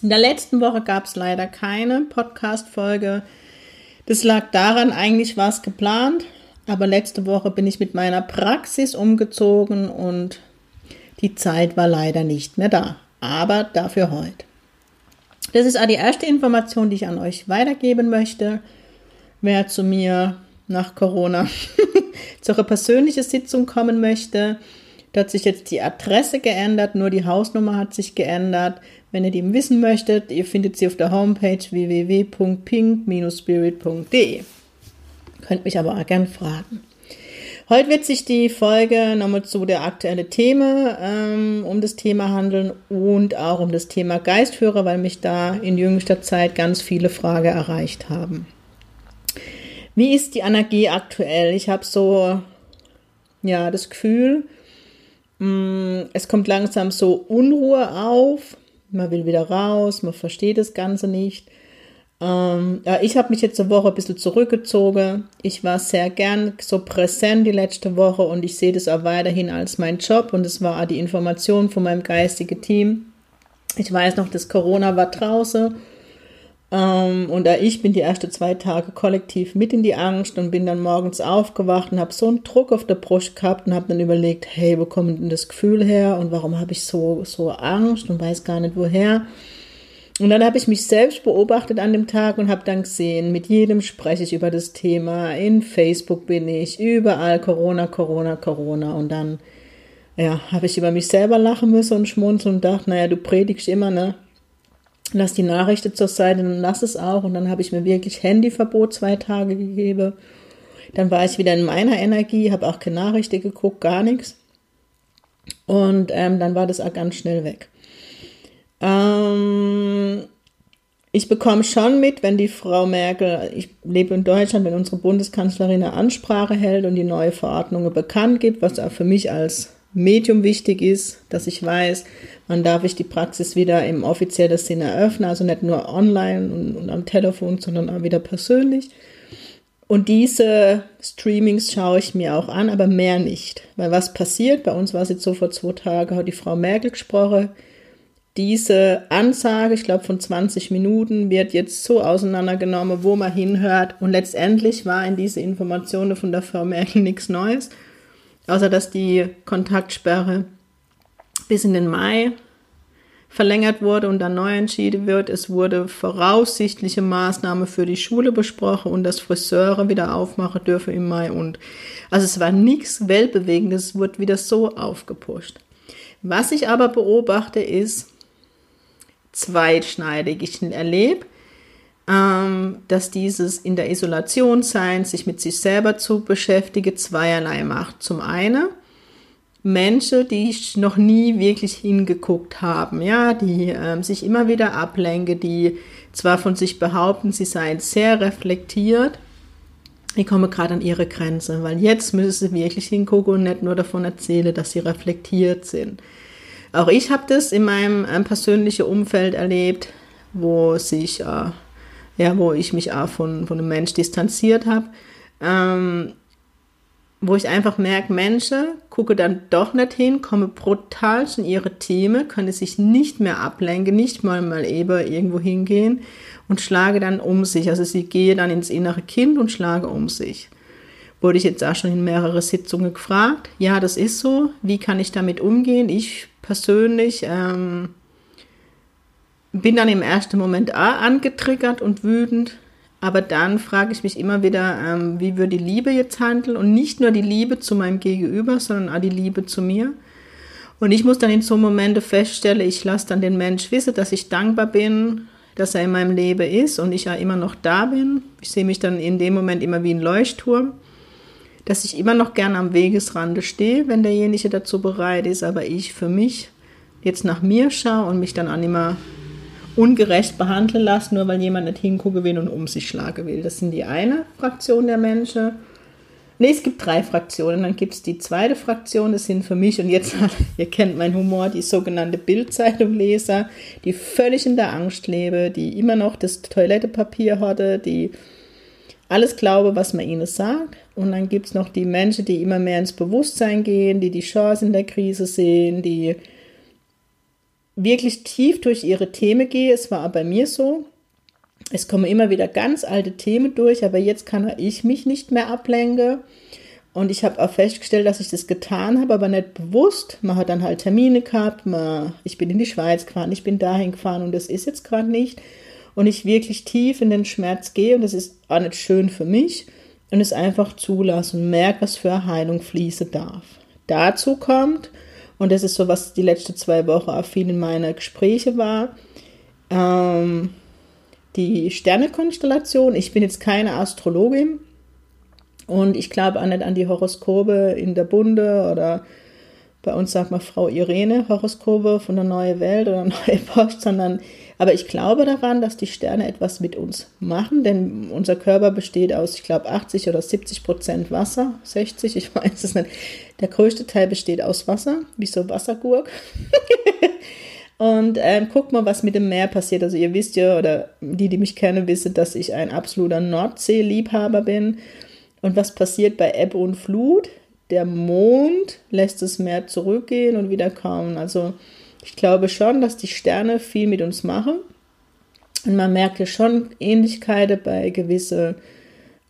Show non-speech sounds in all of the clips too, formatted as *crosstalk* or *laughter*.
In der letzten Woche gab es leider keine Podcast-Folge. Das lag daran, eigentlich war es geplant, aber letzte Woche bin ich mit meiner Praxis umgezogen und die Zeit war leider nicht mehr da. Aber dafür heute. Das ist auch die erste Information, die ich an euch weitergeben möchte. Wer zu mir nach Corona *laughs* zu einer persönlichen Sitzung kommen möchte, da hat sich jetzt die Adresse geändert, nur die Hausnummer hat sich geändert. Wenn ihr die wissen möchtet, ihr findet sie auf der Homepage www.pink-spirit.de. Könnt mich aber auch gern fragen. Heute wird sich die Folge nochmal zu der aktuellen Themen ähm, um das Thema handeln und auch um das Thema Geistführer, weil mich da in jüngster Zeit ganz viele Fragen erreicht haben. Wie ist die Energie aktuell? Ich habe so ja das Gefühl, Mm, es kommt langsam so Unruhe auf. Man will wieder raus, man versteht das Ganze nicht. Ähm, ich habe mich jetzt eine Woche ein bisschen zurückgezogen. Ich war sehr gern so präsent die letzte Woche und ich sehe das auch weiterhin als mein Job und es war auch die Information von meinem geistigen Team. Ich weiß noch, dass Corona war draußen ähm, und ich bin die ersten zwei Tage kollektiv mit in die Angst und bin dann morgens aufgewacht und habe so einen Druck auf der Brust gehabt und habe dann überlegt, hey, wo kommt denn das Gefühl her und warum habe ich so, so Angst und weiß gar nicht woher. Und dann habe ich mich selbst beobachtet an dem Tag und habe dann gesehen, mit jedem spreche ich über das Thema. In Facebook bin ich, überall Corona, Corona, Corona. Und dann, ja, habe ich über mich selber lachen müssen und schmunzeln und dachte, naja, du predigst immer, ne? Lass die Nachrichten zur Seite und lass es auch. Und dann habe ich mir wirklich Handyverbot zwei Tage gegeben. Dann war ich wieder in meiner Energie, habe auch keine Nachrichten geguckt, gar nichts. Und ähm, dann war das auch ganz schnell weg. Ähm, ich bekomme schon mit, wenn die Frau Merkel, ich lebe in Deutschland, wenn unsere Bundeskanzlerin eine Ansprache hält und die neue Verordnungen bekannt gibt, was auch für mich als Medium wichtig ist, dass ich weiß, wann darf ich die Praxis wieder im offiziellen Sinne eröffnen, also nicht nur online und, und am Telefon, sondern auch wieder persönlich. Und diese Streamings schaue ich mir auch an, aber mehr nicht. Weil was passiert, bei uns war es jetzt so vor zwei Tagen, hat die Frau Merkel gesprochen, diese Ansage, ich glaube von 20 Minuten, wird jetzt so auseinandergenommen, wo man hinhört. Und letztendlich war in diese Informationen von der Frau Merkel nichts Neues außer dass die Kontaktsperre bis in den Mai verlängert wurde und dann neu entschieden wird. Es wurde voraussichtliche Maßnahme für die Schule besprochen und dass Friseure wieder aufmachen dürfen im Mai und also es war nichts Weltbewegendes, es wurde wieder so aufgepusht. Was ich aber beobachte ist zweitschneidig. Ich erlebe, dass dieses in der Isolation sein, sich mit sich selber zu beschäftigen, zweierlei macht. Zum einen Menschen, die noch nie wirklich hingeguckt haben, ja, die ähm, sich immer wieder ablenken, die zwar von sich behaupten, sie seien sehr reflektiert, die kommen gerade an ihre Grenze, weil jetzt müssen sie wirklich hingucken und nicht nur davon erzählen, dass sie reflektiert sind. Auch ich habe das in meinem ähm, persönlichen Umfeld erlebt, wo sich äh, ja, wo ich mich auch von, von einem Mensch distanziert habe, ähm, wo ich einfach merke, Menschen gucke dann doch nicht hin, komme brutal in ihre Themen, können sich nicht mehr ablenken, nicht mal mal eben irgendwo hingehen und schlage dann um sich. Also sie gehe dann ins innere Kind und schlage um sich. Wurde ich jetzt auch schon in mehrere Sitzungen gefragt. Ja, das ist so. Wie kann ich damit umgehen? Ich persönlich ähm, bin dann im ersten Moment auch angetriggert und wütend, aber dann frage ich mich immer wieder, ähm, wie würde die Liebe jetzt handeln und nicht nur die Liebe zu meinem Gegenüber, sondern auch die Liebe zu mir. Und ich muss dann in so Momente feststellen, ich lasse dann den Mensch wissen, dass ich dankbar bin, dass er in meinem Leben ist und ich ja immer noch da bin. Ich sehe mich dann in dem Moment immer wie ein Leuchtturm, dass ich immer noch gern am Wegesrande stehe, wenn derjenige dazu bereit ist, aber ich für mich jetzt nach mir schaue und mich dann auch immer ungerecht behandeln lassen, nur weil jemand nicht hingucken will und um sich schlagen will. Das sind die eine Fraktion der Menschen. Nee, es gibt drei Fraktionen. Dann gibt es die zweite Fraktion, das sind für mich, und jetzt, *laughs* ihr kennt meinen Humor, die sogenannte Bildzeitung-Leser, die völlig in der Angst leben, die immer noch das Toilettepapier hatte, die alles glaube, was man ihnen sagt. Und dann gibt es noch die Menschen, die immer mehr ins Bewusstsein gehen, die die Chance in der Krise sehen, die wirklich tief durch ihre Themen gehen. Es war bei mir so. Es kommen immer wieder ganz alte Themen durch, aber jetzt kann ich mich nicht mehr ablenken. Und ich habe auch festgestellt, dass ich das getan habe, aber nicht bewusst. Man hat dann halt Termine gehabt. Man, ich bin in die Schweiz gefahren, ich bin dahin gefahren und das ist jetzt gerade nicht und ich wirklich tief in den Schmerz gehe und das ist auch nicht schön für mich und es einfach zulasse und merke, was für Heilung fließen darf. Dazu kommt, und das ist so, was die letzten zwei Wochen auch viel in meiner Gespräche war, ähm, die Sternekonstellation. Ich bin jetzt keine Astrologin und ich glaube auch nicht an die Horoskope in der Bunde oder bei uns sagt man Frau Irene Horoskope von der Neue Welt oder *laughs* Neue Post, sondern aber ich glaube daran, dass die Sterne etwas mit uns machen, denn unser Körper besteht aus, ich glaube, 80 oder 70 Prozent Wasser, 60, ich *laughs* weiß es nicht. Der größte Teil besteht aus Wasser, wie so Wassergurk. *laughs* Und ähm, guckt mal, was mit dem Meer passiert. Also ihr wisst ja, oder die, die mich kennen, wissen, dass ich ein absoluter Nordsee-Liebhaber bin. Und was passiert bei Ebbe und Flut? Der Mond lässt das Meer zurückgehen und wieder kommen. Also ich glaube schon, dass die Sterne viel mit uns machen. Und man merkt ja schon Ähnlichkeiten bei gewissen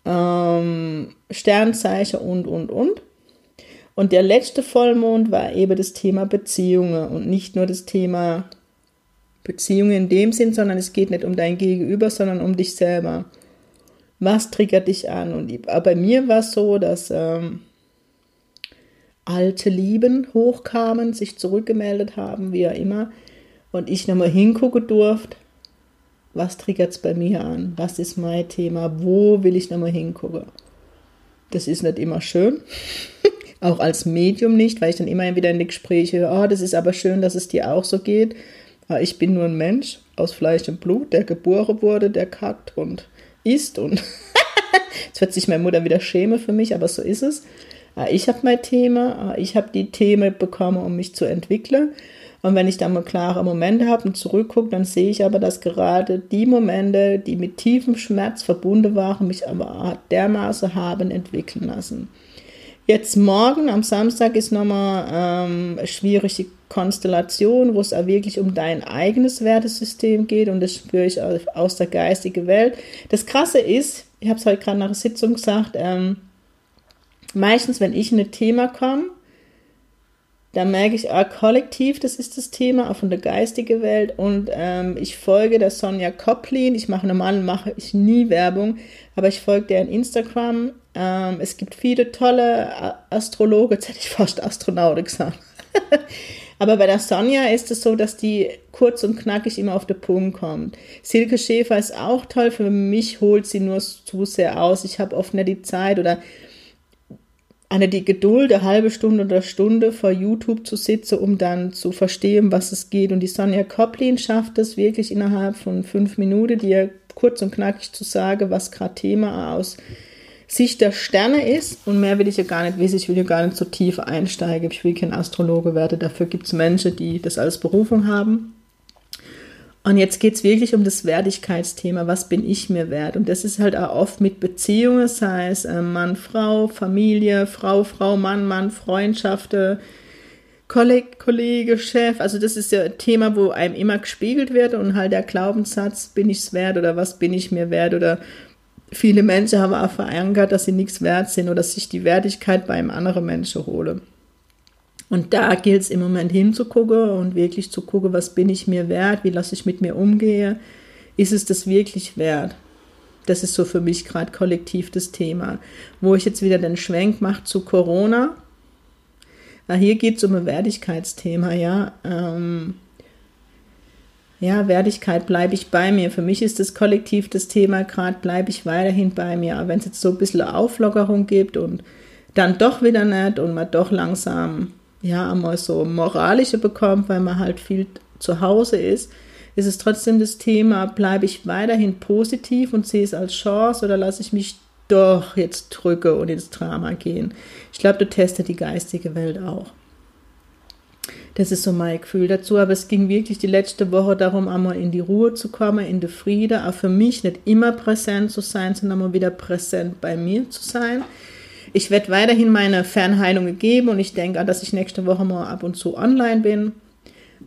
ähm, Sternzeichen und, und, und. Und der letzte Vollmond war eben das Thema Beziehungen und nicht nur das Thema Beziehungen in dem Sinn, sondern es geht nicht um dein Gegenüber, sondern um dich selber. Was triggert dich an? Und bei mir war es so, dass ähm, alte Lieben hochkamen, sich zurückgemeldet haben, wie auch immer, und ich nochmal hingucken durfte, was triggert es bei mir an, was ist mein Thema, wo will ich nochmal hingucken. Das ist nicht immer schön, *laughs* auch als Medium nicht, weil ich dann immer wieder in die Gespräche höre, oh, das ist aber schön, dass es dir auch so geht. Aber ich bin nur ein Mensch aus Fleisch und Blut, der geboren wurde, der kackt und isst und *laughs* jetzt wird sich meine Mutter wieder schämen für mich, aber so ist es. Ah, ich habe mein Thema, ah, ich habe die Themen bekommen, um mich zu entwickeln. Und wenn ich dann mal klare Momente habe und zurückgucke, dann sehe ich aber, dass gerade die Momente, die mit tiefem Schmerz verbunden waren, mich aber dermaßen haben entwickeln lassen. Jetzt morgen, am Samstag, ist nochmal ähm, eine schwierige Konstellation, wo es auch wirklich um dein eigenes Wertesystem geht und das spüre ich aus der geistigen Welt. Das Krasse ist, ich habe es heute gerade nach der Sitzung gesagt, ähm, meistens, wenn ich in ein Thema komme, dann merke ich, ah, kollektiv, das ist das Thema, auch von der geistigen Welt. Und ähm, ich folge der Sonja Koplin. Ich mache normal mache ich nie Werbung, aber ich folge der in Instagram. Ähm, es gibt viele tolle Astrologen, jetzt hätte ich fast Astronauten gesagt. *laughs* aber bei der Sonja ist es so, dass die kurz und knackig immer auf den Punkt kommt. Silke Schäfer ist auch toll, für mich holt sie nur zu sehr aus. Ich habe oft nicht die Zeit oder eine die Geduld, eine halbe Stunde oder Stunde vor YouTube zu sitzen, um dann zu verstehen, was es geht. Und die Sonja Koplin schafft es wirklich innerhalb von fünf Minuten, dir kurz und knackig zu sagen, was gerade Thema aus Sicht der Sterne ist. Und mehr will ich ja gar nicht wissen. Ich will ja gar nicht so tief einsteigen. Ich will kein Astrologe werden. Dafür gibt es Menschen, die das als Berufung haben. Und jetzt geht es wirklich um das Wertigkeitsthema, was bin ich mir wert? Und das ist halt auch oft mit Beziehungen, sei es äh, Mann, Frau, Familie, Frau, Frau, Mann, Mann, Freundschaften, Kolleg, Kollege, Chef. Also das ist ja ein Thema, wo einem immer gespiegelt wird und halt der Glaubenssatz, bin ich es wert oder was bin ich mir wert? Oder viele Menschen haben auch verankert, dass sie nichts wert sind oder sich die Wertigkeit bei einem anderen Menschen holen. Und da gilt es im Moment hinzugucken und wirklich zu gucken, was bin ich mir wert, wie lasse ich mit mir umgehen, ist es das wirklich wert? Das ist so für mich gerade kollektiv das Thema. Wo ich jetzt wieder den Schwenk mache zu Corona. Na, hier geht es um ein Wertigkeitsthema, ja. Ähm, ja, Wertigkeit, bleibe ich bei mir. Für mich ist das kollektiv das Thema gerade, bleibe ich weiterhin bei mir. Aber wenn es jetzt so ein bisschen Auflockerung gibt und dann doch wieder nicht und man doch langsam ja, einmal so moralische bekommt, weil man halt viel zu Hause ist. ist es trotzdem das Thema, bleibe ich weiterhin positiv und sehe es als Chance oder lasse ich mich doch jetzt drücke und ins Drama gehen. Ich glaube, du testest die geistige Welt auch. Das ist so mein Gefühl dazu. Aber es ging wirklich die letzte Woche darum, einmal in die Ruhe zu kommen, in den Frieden. Auch für mich nicht immer präsent zu sein, sondern mal wieder präsent bei mir zu sein. Ich werde weiterhin meine Fernheilung geben und ich denke, dass ich nächste Woche mal ab und zu online bin.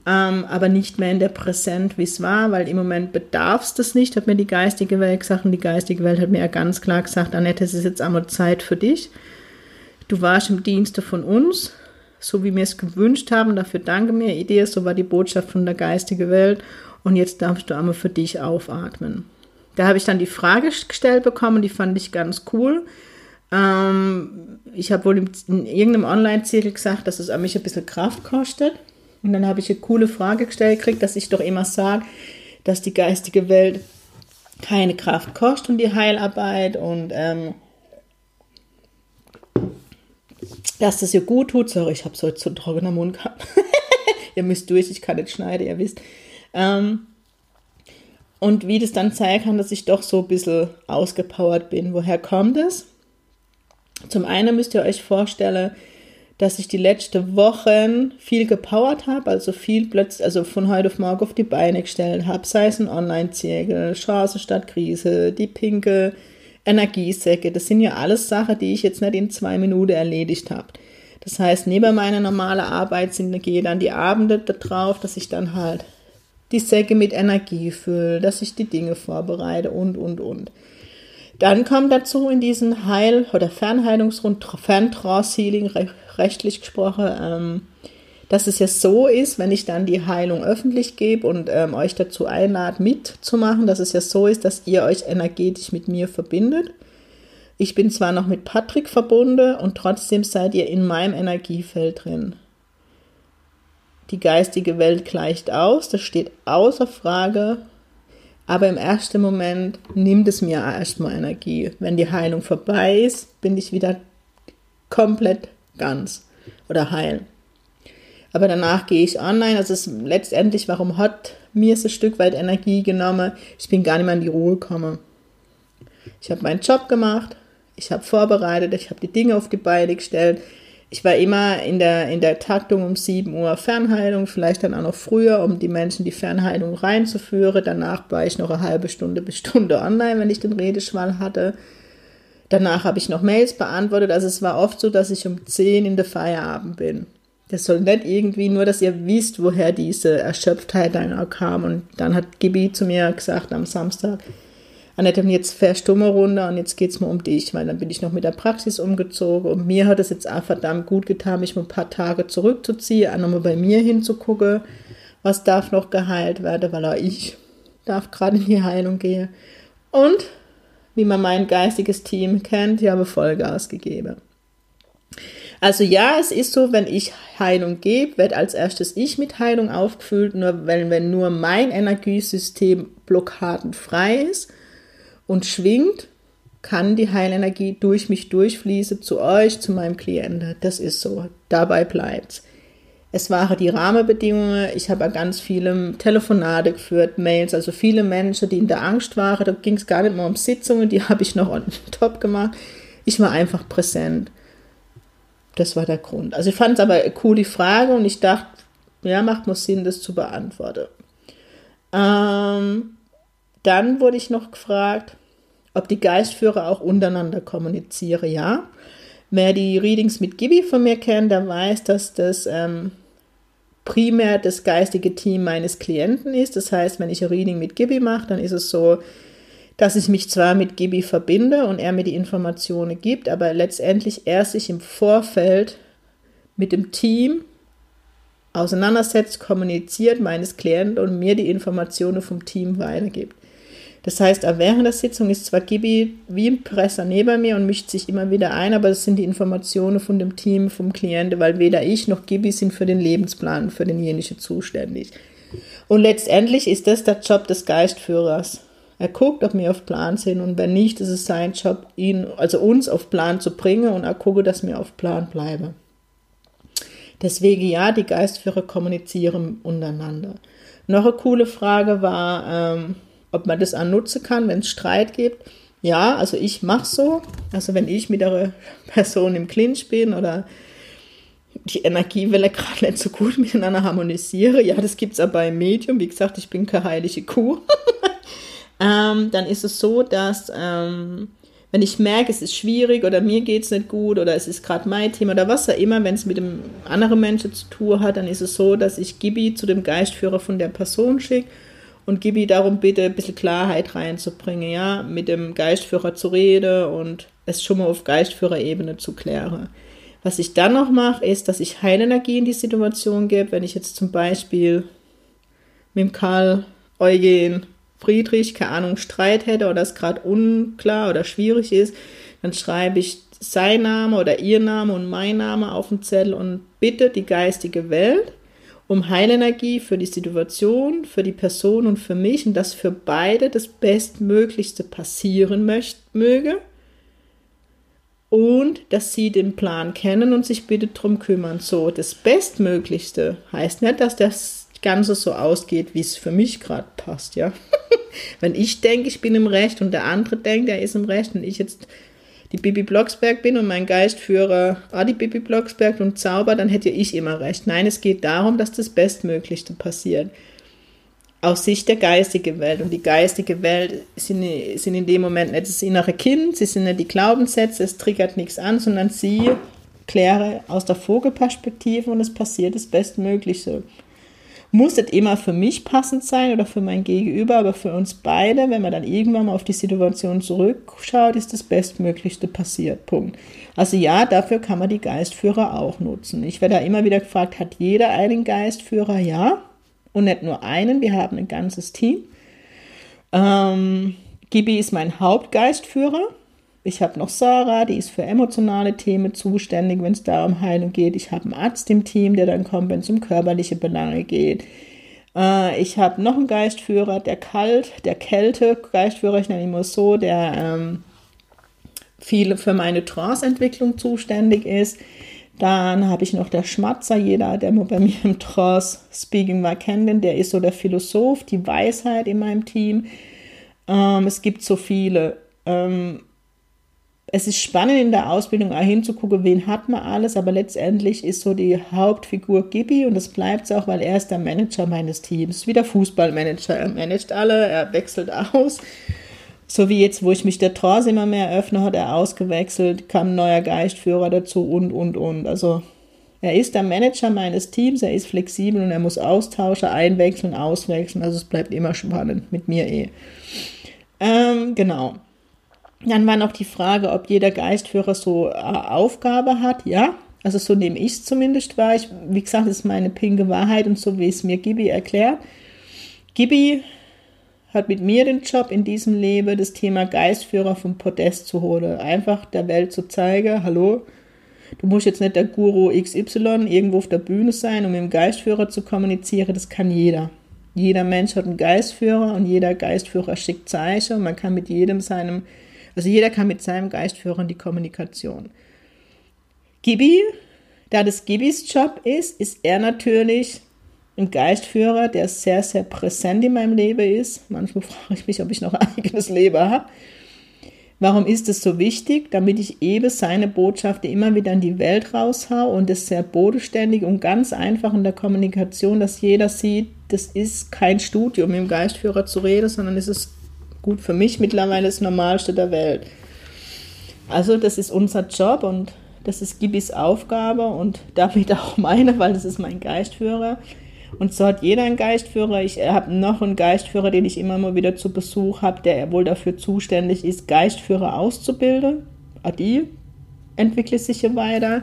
Ähm, aber nicht mehr in der Präsent, wie es war, weil im Moment bedarf es das nicht, hat mir die geistige Welt gesagt. Und die geistige Welt hat mir ja ganz klar gesagt, Annette, es ist jetzt einmal Zeit für dich. Du warst im Dienste von uns so wie wir es gewünscht haben. Dafür danke mir, Idee. So war die Botschaft von der geistigen Welt. Und jetzt darfst du einmal für dich aufatmen. Da habe ich dann die Frage gestellt bekommen, die fand ich ganz cool. Ähm, ich habe wohl in irgendeinem Online-Zirkel gesagt, dass es an mich ein bisschen Kraft kostet. Und dann habe ich eine coole Frage gestellt gekriegt, dass ich doch immer sage, dass die geistige Welt keine Kraft kostet und die Heilarbeit und ähm, dass das ihr gut tut. Sorry, ich habe so zu trockener Mund gehabt. *laughs* ihr müsst durch, ich kann nicht schneiden, ihr wisst. Ähm, und wie das dann zeigen kann, dass ich doch so ein bisschen ausgepowert bin. Woher kommt es? Zum einen müsst ihr euch vorstellen, dass ich die letzten Wochen viel gepowert habe, also viel plötzlich, also von heute auf morgen auf die Beine gestellt habe, sei es ein Online-Zirkel, Chance statt Krise, die pinke Energiesäcke. Das sind ja alles Sachen, die ich jetzt nicht in zwei Minuten erledigt habe. Das heißt, neben meiner normalen Arbeit sind, gehe dann die Abende darauf, dass ich dann halt die Säcke mit Energie fülle, dass ich die Dinge vorbereite und, und, und. Dann kommt dazu in diesen Heil- oder Fernheilungsrund, Ferntrance-Healing, rechtlich gesprochen, ähm, dass es ja so ist, wenn ich dann die Heilung öffentlich gebe und ähm, euch dazu einlade, mitzumachen, dass es ja so ist, dass ihr euch energetisch mit mir verbindet. Ich bin zwar noch mit Patrick verbunden und trotzdem seid ihr in meinem Energiefeld drin. Die geistige Welt gleicht aus, das steht außer Frage, aber im ersten Moment nimmt es mir erstmal Energie. Wenn die Heilung vorbei ist, bin ich wieder komplett ganz oder heil. Aber danach gehe ich online. Also ist letztendlich, warum hat mir es ein Stück weit Energie genommen? Ich bin gar nicht mehr in die Ruhe gekommen. Ich habe meinen Job gemacht, ich habe vorbereitet, ich habe die Dinge auf die Beine gestellt. Ich war immer in der, in der Taktung um 7 Uhr Fernheilung, vielleicht dann auch noch früher, um die Menschen die Fernheilung reinzuführen. Danach war ich noch eine halbe Stunde bis Stunde online, wenn ich den Redeschwall hatte. Danach habe ich noch Mails beantwortet. Also es war oft so, dass ich um 10 in der Feierabend bin. Das soll nicht irgendwie nur, dass ihr wisst, woher diese Erschöpftheit dann auch kam. Und dann hat Gibi zu mir gesagt am Samstag, Annette, jetzt fährst du mal runter und jetzt geht es mal um dich, weil dann bin ich noch mit der Praxis umgezogen und mir hat es jetzt auch verdammt gut getan, mich mal ein paar Tage zurückzuziehen, auch nochmal bei mir hinzugucken, was darf noch geheilt werden, weil auch ich darf gerade in die Heilung gehen. Und, wie man mein geistiges Team kennt, ich habe Vollgas gegeben. Also ja, es ist so, wenn ich Heilung gebe, wird als erstes ich mit Heilung aufgefüllt, nur wenn, wenn nur mein Energiesystem blockadenfrei ist und schwingt, kann die Heilenergie durch mich durchfließen zu euch, zu meinem Klienten. Das ist so. Dabei bleibt's. Es waren die Rahmenbedingungen. Ich habe ganz viele Telefonate geführt, Mails, also viele Menschen, die in der Angst waren. Da ging es gar nicht mehr um Sitzungen, die *laughs* habe ich noch on top gemacht. Ich war einfach präsent. Das war der Grund. Also ich fand es aber cool, die Frage, und ich dachte, ja, macht muss Sinn, das zu beantworten. Ähm, dann wurde ich noch gefragt, ob die Geistführer auch untereinander kommunizieren. Ja, wer die Readings mit Gibi von mir kennt, der weiß, dass das ähm, primär das geistige Team meines Klienten ist. Das heißt, wenn ich ein Reading mit Gibi mache, dann ist es so, dass ich mich zwar mit Gibi verbinde und er mir die Informationen gibt, aber letztendlich er sich im Vorfeld mit dem Team auseinandersetzt, kommuniziert meines Klienten und mir die Informationen vom Team weitergibt. Das heißt, auch während der Sitzung ist zwar Gibi wie ein Presser neben mir und mischt sich immer wieder ein, aber es sind die Informationen von dem Team, vom Klienten, weil weder ich noch Gibi sind für den Lebensplan, für denjenigen zuständig. Und letztendlich ist das der Job des Geistführers. Er guckt, ob wir auf Plan sind und wenn nicht, ist es sein Job, ihn, also uns auf Plan zu bringen und er gucke, dass wir auf Plan bleiben. Deswegen ja, die Geistführer kommunizieren untereinander. Noch eine coole Frage war, ähm, ob man das auch nutzen kann, wenn es Streit gibt. Ja, also ich mache so. Also wenn ich mit einer Person im Clinch bin oder die Energiewelle gerade nicht so gut miteinander harmonisiere, ja, das gibt es auch beim Medium. Wie gesagt, ich bin keine heilige Kuh. *laughs* ähm, dann ist es so, dass ähm, wenn ich merke, es ist schwierig oder mir geht es nicht gut oder es ist gerade mein Thema oder was auch immer, wenn es mit einem anderen Menschen zu tun hat, dann ist es so, dass ich Gibi zu dem Geistführer von der Person schicke und Gibi darum bitte, ein bisschen Klarheit reinzubringen, ja, mit dem Geistführer zu reden und es schon mal auf Geistführerebene zu klären. Was ich dann noch mache, ist, dass ich Heilenergie in die Situation gebe, wenn ich jetzt zum Beispiel mit dem Karl Eugen Friedrich, keine Ahnung, Streit hätte oder es gerade unklar oder schwierig ist, dann schreibe ich sein Name oder ihr Name und mein Name auf den Zettel und bitte die geistige Welt um Heilenergie für die Situation, für die Person und für mich und dass für beide das Bestmöglichste passieren möcht, möge und dass sie den Plan kennen und sich bitte drum kümmern. So, das Bestmöglichste heißt nicht, dass das Ganze so ausgeht, wie es für mich gerade passt, ja. *laughs* Wenn ich denke, ich bin im Recht und der andere denkt, er ist im Recht und ich jetzt die Bibi Blocksberg bin und mein Geistführer ah, die Bibi Blocksberg und Zauber, dann hätte ich immer recht. Nein, es geht darum, dass das Bestmöglichste passiert. Aus Sicht der geistigen Welt. Und die geistige Welt sind, sind in dem Moment nicht das innere Kind, sie sind nicht die Glaubenssätze, es triggert nichts an, sondern sie kläre aus der Vogelperspektive und es passiert das Bestmögliche muss nicht immer für mich passend sein oder für mein Gegenüber, aber für uns beide, wenn man dann irgendwann mal auf die Situation zurückschaut, ist das Bestmöglichste passiert. Punkt. Also ja, dafür kann man die Geistführer auch nutzen. Ich werde da immer wieder gefragt, hat jeder einen Geistführer? Ja. Und nicht nur einen, wir haben ein ganzes Team. Ähm, Gibi ist mein Hauptgeistführer. Ich habe noch Sarah, die ist für emotionale Themen zuständig, wenn es da um Heilung geht. Ich habe einen Arzt im Team, der dann kommt, wenn es um körperliche Belange geht. Äh, ich habe noch einen Geistführer, der Kalt, der Kälte-Geistführer, ich nenne ihn mal so, der ähm, viel für meine Trance-Entwicklung zuständig ist. Dann habe ich noch der Schmatzer, jeder, der bei mir im Trance-Speaking war, kennt der ist so der Philosoph, die Weisheit in meinem Team. Ähm, es gibt so viele. Ähm, es ist spannend in der Ausbildung auch hinzugucken, wen hat man alles, aber letztendlich ist so die Hauptfigur Gibi und das bleibt es auch, weil er ist der Manager meines Teams, wie der Fußballmanager. Er managt alle, er wechselt aus. So wie jetzt, wo ich mich der Trance immer mehr öffne, hat er ausgewechselt, kam ein neuer Geistführer dazu und, und, und. Also er ist der Manager meines Teams, er ist flexibel und er muss austauschen, einwechseln, auswechseln. Also es bleibt immer spannend mit mir eh. Ähm, genau. Dann war noch die Frage, ob jeder Geistführer so äh, Aufgabe hat. Ja, also so nehme ich es zumindest wahr. Ich, wie gesagt, das ist meine pinke Wahrheit und so wie es mir Gibi erklärt. Gibi hat mit mir den Job in diesem Leben, das Thema Geistführer vom Podest zu holen. Einfach der Welt zu zeigen, hallo, du musst jetzt nicht der Guru XY irgendwo auf der Bühne sein, um mit dem Geistführer zu kommunizieren. Das kann jeder. Jeder Mensch hat einen Geistführer und jeder Geistführer schickt Zeichen. Man kann mit jedem seinem also jeder kann mit seinem Geistführer in die Kommunikation. Gibi, da das Gibis Job ist, ist er natürlich ein Geistführer, der sehr, sehr präsent in meinem Leben ist. Manchmal *laughs* frage ich mich, ob ich noch ein eigenes Leben habe. Warum ist es so wichtig? Damit ich eben seine Botschaften immer wieder in die Welt raushau und das sehr bodenständig und ganz einfach in der Kommunikation, dass jeder sieht, das ist kein Studium, dem Geistführer zu reden, sondern es ist gut für mich mittlerweile das Normalste der Welt. Also das ist unser Job und das ist Gibis Aufgabe und *laughs* damit auch meine, weil das ist mein Geistführer. Und so hat jeder einen Geistführer. Ich habe noch einen Geistführer, den ich immer mal wieder zu Besuch habe, der wohl dafür zuständig ist, Geistführer auszubilden. Adi entwickle sich hier weiter.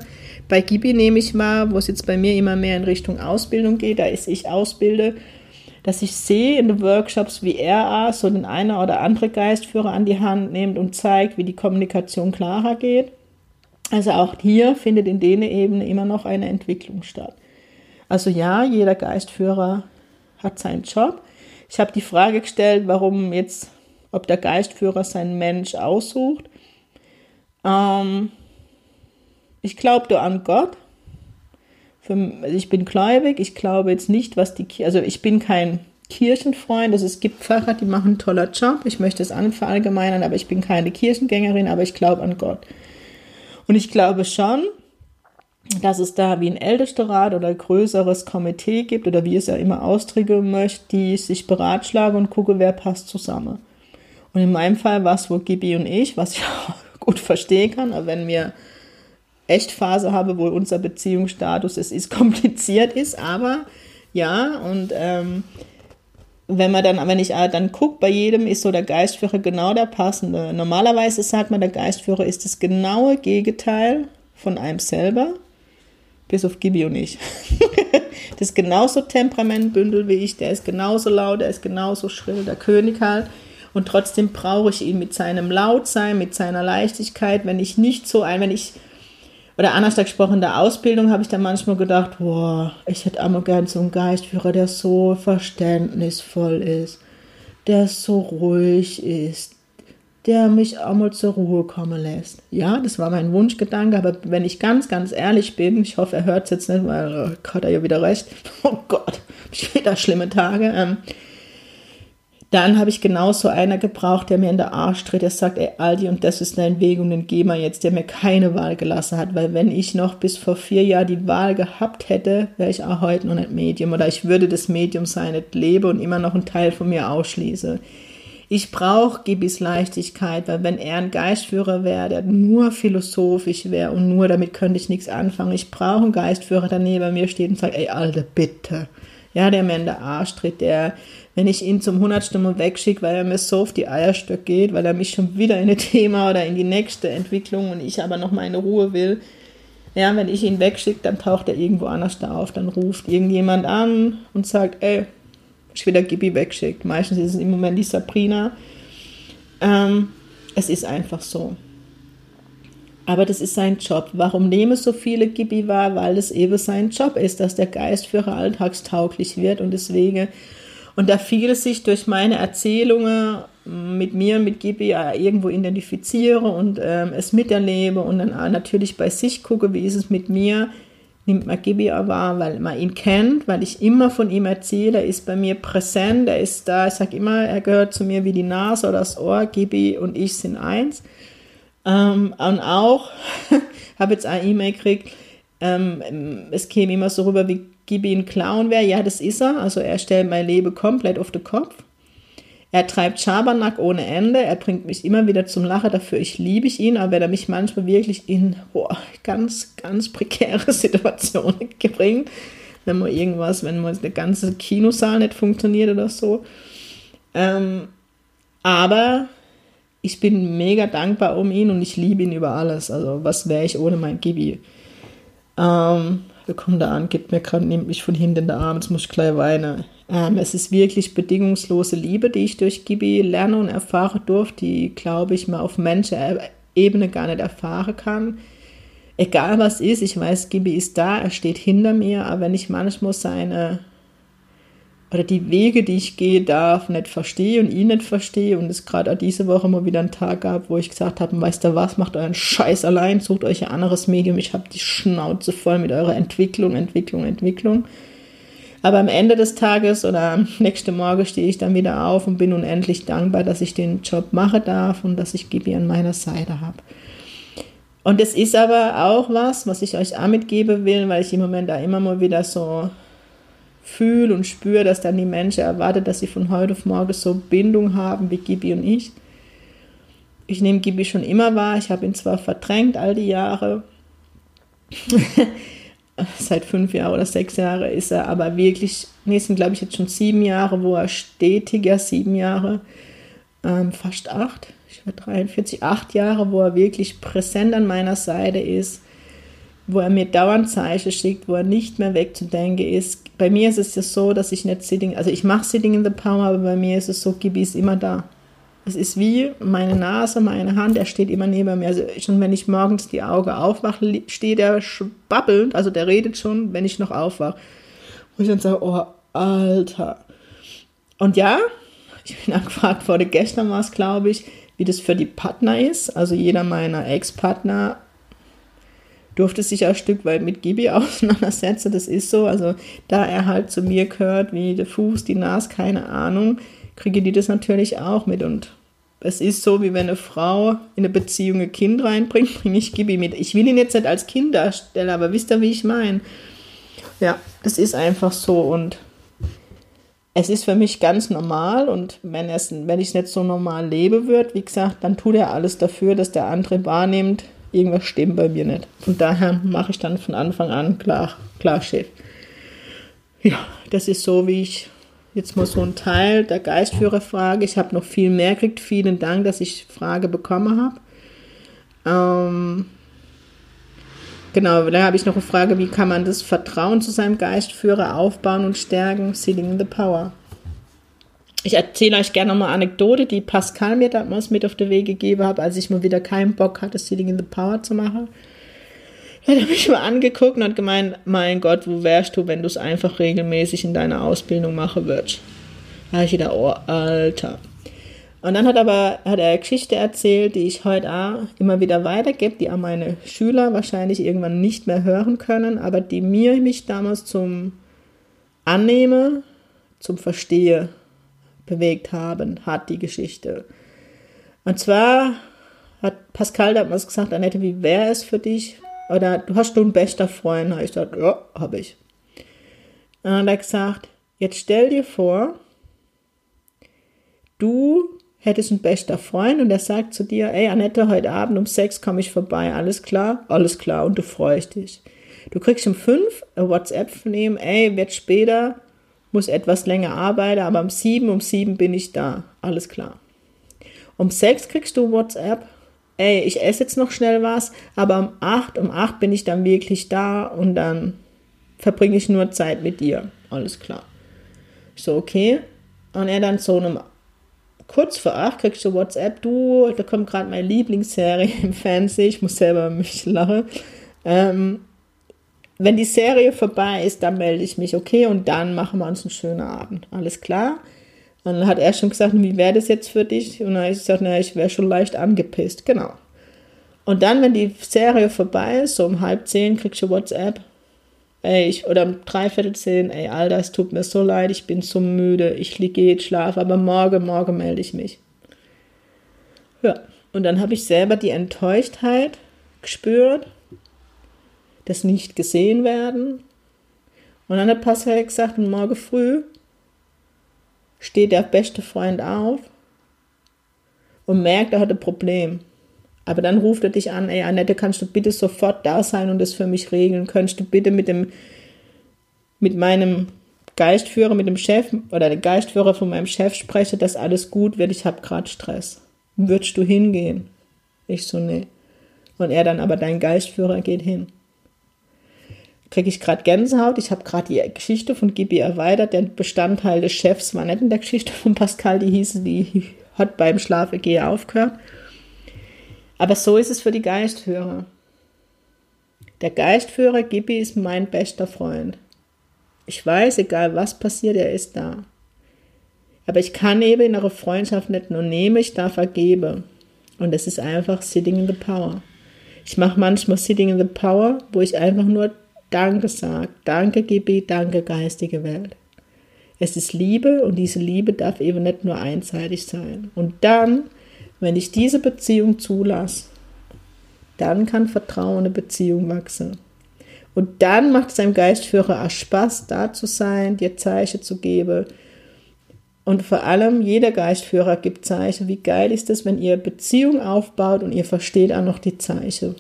Bei Gibi nehme ich mal, wo es jetzt bei mir immer mehr in Richtung Ausbildung geht, da ist ich ausbilde, dass ich sehe in den Workshops, wie er so den einer oder andere Geistführer an die Hand nimmt und zeigt, wie die Kommunikation klarer geht. Also auch hier findet in denen Ebene immer noch eine Entwicklung statt. Also ja, jeder Geistführer hat seinen Job. Ich habe die Frage gestellt, warum jetzt, ob der Geistführer seinen Mensch aussucht. Ähm, ich glaube an Gott Für, also ich bin gläubig, ich glaube jetzt nicht, was die Kirche, also ich bin kein Kirchenfreund, also es gibt Pfarrer, die machen einen toller Job, ich möchte es an verallgemeinern, aber ich bin keine Kirchengängerin, aber ich glaube an Gott. Und ich glaube schon, dass es da wie ein Ältesterrat oder ein größeres Komitee gibt oder wie es ja immer ausdrücken möchte, die sich beratschlagen und gucken, wer passt zusammen. Und in meinem Fall war es wohl Gibi und ich, was ich *laughs* auch gut verstehen kann, aber wenn wir echt Phase habe, wo unser Beziehungsstatus es ist *laughs* kompliziert ist, aber ja, und ähm, wenn man dann, wenn ich dann gucke, bei jedem ist so der Geistführer genau der passende. Normalerweise sagt man, der Geistführer ist das genaue Gegenteil von einem selber. Bis auf Gibi und ich. *laughs* das ist genauso Temperamentbündel wie ich, der ist genauso laut, der ist genauso schrill, der König halt. Und trotzdem brauche ich ihn mit seinem Lautsein, mit seiner Leichtigkeit, wenn ich nicht so ein, wenn ich, oder anders gesprochen, in der Ausbildung habe ich dann manchmal gedacht, boah, ich hätte einmal gern so einen Geistführer, der so verständnisvoll ist, der so ruhig ist, der mich auch mal zur Ruhe kommen lässt. Ja, das war mein Wunschgedanke, aber wenn ich ganz, ganz ehrlich bin, ich hoffe, er hört es jetzt nicht, weil oh, hat er ja wieder recht. *laughs* Oh Gott, ich wieder schlimme Tage. Ähm, dann habe ich genauso einer gebraucht, der mir in der Arsch tritt, der sagt, ey Aldi, und das ist dein Weg und den geh mal jetzt, der mir keine Wahl gelassen hat, weil wenn ich noch bis vor vier Jahren die Wahl gehabt hätte, wäre ich auch heute noch nicht Medium oder ich würde das Medium sein, nicht lebe und immer noch einen Teil von mir ausschließe. Ich brauche Gibis Leichtigkeit, weil wenn er ein Geistführer wäre, der nur philosophisch wäre und nur damit könnte ich nichts anfangen. Ich brauche einen Geistführer, der neben mir steht und sagt, ey, Alter, bitte. Ja, der mir in der Arsch tritt, der, wenn ich ihn zum hundertsten Mal wegschicke, weil er mir so auf die Eierstöcke geht, weil er mich schon wieder in ein *laughs* Thema oder in die nächste Entwicklung und ich aber noch meine Ruhe will. Ja, wenn ich ihn wegschicke, dann taucht er irgendwo anders da auf, dann ruft irgendjemand an und sagt, ey, ich wieder Gibi wegschickt. Meistens ist es im Moment die Sabrina. Ähm, es ist einfach so. Aber das ist sein Job. Warum nehmen so viele Gibi wahr? Weil es eben sein Job ist, dass der Geistführer alltagstauglich wird und deswegen und da viele sich durch meine Erzählungen mit mir, mit Gibi irgendwo identifiziere und ähm, es miterlebe und dann natürlich bei sich gucke, wie ist es mit mir, nimmt man Gibi wahr, weil man ihn kennt, weil ich immer von ihm erzähle, er ist bei mir präsent, er ist da, ich sage immer, er gehört zu mir wie die Nase oder das Ohr, Gibi und ich sind eins. Ähm, und auch, *laughs* habe jetzt eine E-Mail gekriegt, ähm, es käme immer so rüber, wie Gibi ein Clown wäre. Ja, das ist er. Also er stellt mein Leben komplett auf den Kopf. Er treibt Schabernack ohne Ende. Er bringt mich immer wieder zum Lachen. Dafür ich liebe ich ihn. Aber wenn er mich manchmal wirklich in boah, ganz, ganz prekäre *laughs* Situationen *laughs* bringt, wenn man irgendwas, wenn man der ganze Kinosaal nicht funktioniert oder so. Ähm, aber ich bin mega dankbar um ihn und ich liebe ihn über alles. Also was wäre ich ohne mein Gibi? Ähm, wir kommen da an, gibt mir gerade, nimmt mich von hinten in den Arm, jetzt muss ich gleich weinen. Ähm, es ist wirklich bedingungslose Liebe, die ich durch Gibi lerne und erfahre durfte, die, glaube ich, mal auf Menschenebene gar nicht erfahren kann. Egal was ist, ich weiß, Gibi ist da, er steht hinter mir, aber wenn ich manchmal seine oder die Wege, die ich gehe darf, nicht verstehe und ihn nicht verstehe und es gerade diese Woche mal wieder einen Tag gab, wo ich gesagt habe, weißt du was, macht euren Scheiß allein, sucht euch ein anderes Medium, ich habe die Schnauze voll mit eurer Entwicklung, Entwicklung, Entwicklung. Aber am Ende des Tages oder am nächsten Morgen stehe ich dann wieder auf und bin unendlich dankbar, dass ich den Job machen darf und dass ich Gibi an meiner Seite habe. Und es ist aber auch was, was ich euch auch mitgeben will, weil ich im Moment da immer mal wieder so fühle und spüre, dass dann die Menschen erwarten, dass sie von heute auf morgen so Bindung haben wie Gibi und ich. Ich nehme Gibi schon immer wahr. Ich habe ihn zwar verdrängt all die Jahre. *laughs* Seit fünf Jahren oder sechs Jahren ist er aber wirklich, nee, sind glaube ich jetzt schon sieben Jahre, wo er stetiger, sieben Jahre, ähm, fast acht, ich war 43, acht Jahre, wo er wirklich präsent an meiner Seite ist wo er mir dauernd Zeichen schickt, wo er nicht mehr wegzudenken ist. Bei mir ist es ja so, dass ich nicht Sitting, also ich mache Sitting in the Power, aber bei mir ist es so, Gibi ist immer da. Es ist wie meine Nase, meine Hand, er steht immer neben mir. Also schon wenn ich morgens die Augen aufwache, steht er babbelnd, also der redet schon, wenn ich noch aufwache. Wo ich dann sage, oh, Alter. Und ja, ich bin *laughs* angefragt vor der gestern war es, glaube ich, wie das für die Partner ist. Also jeder meiner Ex-Partner durfte sich auch ein Stück weit mit Gibi *laughs* auseinandersetzen, das ist so. Also da er halt zu mir gehört, wie der Fuß, die Nase, keine Ahnung, kriege die das natürlich auch mit. Und es ist so, wie wenn eine Frau in eine Beziehung ein Kind reinbringt, bringe ich Gibi mit. Ich will ihn jetzt nicht als Kind darstellen, aber wisst ihr, wie ich meine? Ja, das ist einfach so und es ist für mich ganz normal und wenn, es, wenn ich es nicht so normal lebe würde, wie gesagt, dann tut er alles dafür, dass der andere wahrnimmt, irgendwas stimmt bei mir nicht. Von daher mache ich dann von Anfang an klar, klar Chef. Ja, das ist so, wie ich jetzt mal so ein Teil der Geistführerfrage. Ich habe noch viel mehr gekriegt. Vielen Dank, dass ich Frage bekommen habe. Ähm, genau, dann habe ich noch eine Frage, wie kann man das Vertrauen zu seinem Geistführer aufbauen und stärken? In the Power. Ich erzähle euch gerne nochmal eine Anekdote, die Pascal mir damals mit auf den Weg gegeben hat, als ich mal wieder keinen Bock hatte, Sitting in the Power zu machen. Er hat mich mal angeguckt und hat gemeint, mein Gott, wo wärst du, wenn du es einfach regelmäßig in deiner Ausbildung machen würdest? Da habe ich wieder, oh, Alter. Und dann hat aber hat er eine Geschichte erzählt, die ich heute auch immer wieder weitergebe, die auch meine Schüler wahrscheinlich irgendwann nicht mehr hören können, aber die mir mich damals zum Annehme, zum Verstehe bewegt haben, hat die Geschichte. Und zwar hat Pascal damals gesagt, Annette, wie wäre es für dich, oder du hast du einen bester Freund? Habe ich gesagt, ja, habe ich. Und dann hat er gesagt, jetzt stell dir vor, du hättest einen bester Freund und er sagt zu dir, ey Annette, heute Abend um sechs komme ich vorbei, alles klar? Alles klar und du freust dich. Du kriegst um fünf ein WhatsApp von ihm, ey, wird später, muss etwas länger arbeiten, aber um sieben, um sieben bin ich da, alles klar. Um sechs kriegst du WhatsApp, ey, ich esse jetzt noch schnell was, aber um acht, um acht bin ich dann wirklich da und dann verbringe ich nur Zeit mit dir. Alles klar. Ich so, okay. Und er dann so um kurz vor acht kriegst du WhatsApp, du, da kommt gerade meine Lieblingsserie im Fernsehen, ich muss selber mich lachen. Ähm, wenn die Serie vorbei ist, dann melde ich mich, okay, und dann machen wir uns einen schönen Abend. Alles klar? Und dann hat er schon gesagt, wie wäre das jetzt für dich? Und dann habe ich gesagt, na, ich wäre schon leicht angepisst. Genau. Und dann, wenn die Serie vorbei ist, so um halb zehn, kriegst du WhatsApp. Ey, ich, oder um dreiviertel zehn, ey, Alter, es tut mir so leid, ich bin so müde, ich liege jetzt schlafe, aber morgen, morgen melde ich mich. Ja, und dann habe ich selber die Enttäuschtheit gespürt, das nicht gesehen werden. Und dann hat Pascal gesagt, morgen früh steht der beste Freund auf und merkt, er hat ein Problem. Aber dann ruft er dich an, ey Annette, kannst du bitte sofort da sein und das für mich regeln? Könntest du bitte mit dem, mit meinem Geistführer, mit dem Chef oder der Geistführer von meinem Chef sprechen, dass alles gut wird, ich habe gerade Stress. Würdest du hingehen? Ich so, nee. Und er dann, aber dein Geistführer geht hin kriege ich gerade Gänsehaut. Ich habe gerade die Geschichte von Gibi erweitert. Der Bestandteil des Chefs war nicht in der Geschichte von Pascal, die hieß, die hat beim Schlafengehen aufgehört. Aber so ist es für die Geistführer. Der Geistführer Gibi ist mein bester Freund. Ich weiß, egal was passiert, er ist da. Aber ich kann eben in einer Freundschaft nicht nur nehmen, ich darf vergeben. Und das ist einfach Sitting in the Power. Ich mache manchmal Sitting in the Power, wo ich einfach nur Danke sagt. Danke, Gebet, danke, geistige Welt. Es ist Liebe und diese Liebe darf eben nicht nur einseitig sein. Und dann, wenn ich diese Beziehung zulasse, dann kann Vertrauen in eine Beziehung wachsen. Und dann macht es einem Geistführer auch Spaß, da zu sein, dir Zeichen zu geben. Und vor allem, jeder Geistführer gibt Zeichen. Wie geil ist es, wenn ihr Beziehung aufbaut und ihr versteht auch noch die Zeichen.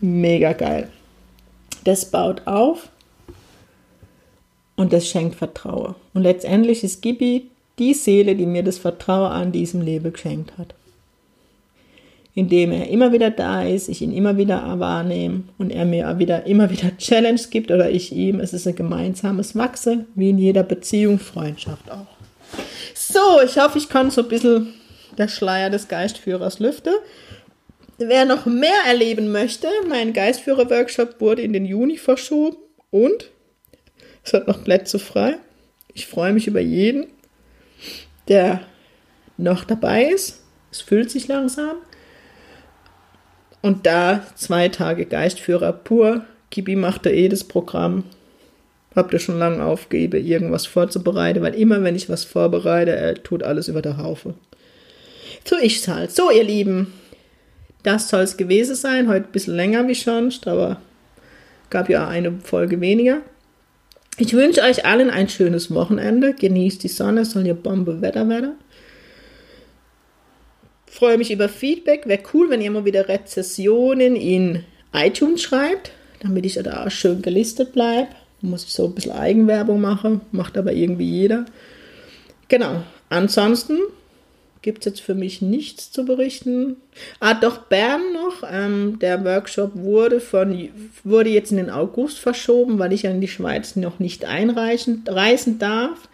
Mega geil. Das baut auf und das schenkt Vertrauen. Und letztendlich ist Gibi die Seele, die mir das Vertrauen an diesem Leben geschenkt hat. Indem er immer wieder da ist, ich ihn immer wieder wahrnehme und er mir wieder, immer wieder *laughs* Challenge gibt oder ich ihm. Es ist ein gemeinsames Wachsen, wie in jeder Beziehung, Freundschaft auch. So, ich hoffe, ich kann so ein bisschen der Schleier des Geistführers lüften. Wer noch mehr erleben möchte, mein Geistführer-Workshop wurde in den Juni verschoben und es hat noch Plätze frei. Ich freue mich über jeden, der noch dabei ist. Es füllt sich langsam. Und da zwei Tage Geistführer pur. Kibi machte eh das Programm. Habt ihr schon lange aufgegeben, irgendwas vorzubereiten, weil immer, wenn ich was vorbereite, er tut alles über der Haufe. So ist halt. So, ihr Lieben, das soll es gewesen sein. Heute ein bisschen länger wie sonst, aber gab ja eine Folge weniger. Ich wünsche euch allen ein schönes Wochenende. Genießt die Sonne, soll ja Bombe Wetter werden. Freue mich über Feedback. Wäre cool, wenn ihr mal wieder Rezessionen in iTunes schreibt, damit ich da auch schön gelistet bleibe. Muss ich so ein bisschen Eigenwerbung machen, macht aber irgendwie jeder. Genau. Ansonsten gibt es jetzt für mich nichts zu berichten. Ah, doch, Bern noch. Ähm, der Workshop wurde, von, wurde jetzt in den August verschoben, weil ich ja in die Schweiz noch nicht einreisen reisen darf.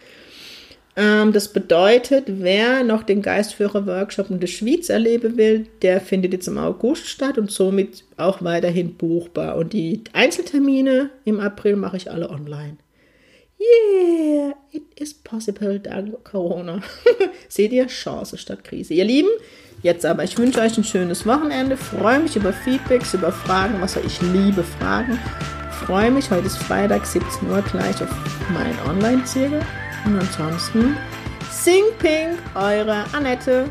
Ähm, das bedeutet, wer noch den Geistführer-Workshop in der Schweiz erleben will, der findet jetzt im August statt und somit auch weiterhin buchbar. Und die Einzeltermine im April mache ich alle online. Yeah, it is possible dank Corona. *laughs* Seht ihr? Chance statt Krise. Ihr Lieben, jetzt aber, ich wünsche euch ein schönes Wochenende. Freue mich über Feedbacks, über Fragen, was ich liebe Fragen. Freue mich, heute ist Freitag, 17 Uhr, gleich auf mein Online-Zirkel. Und ansonsten, Sing Pink, eure Annette.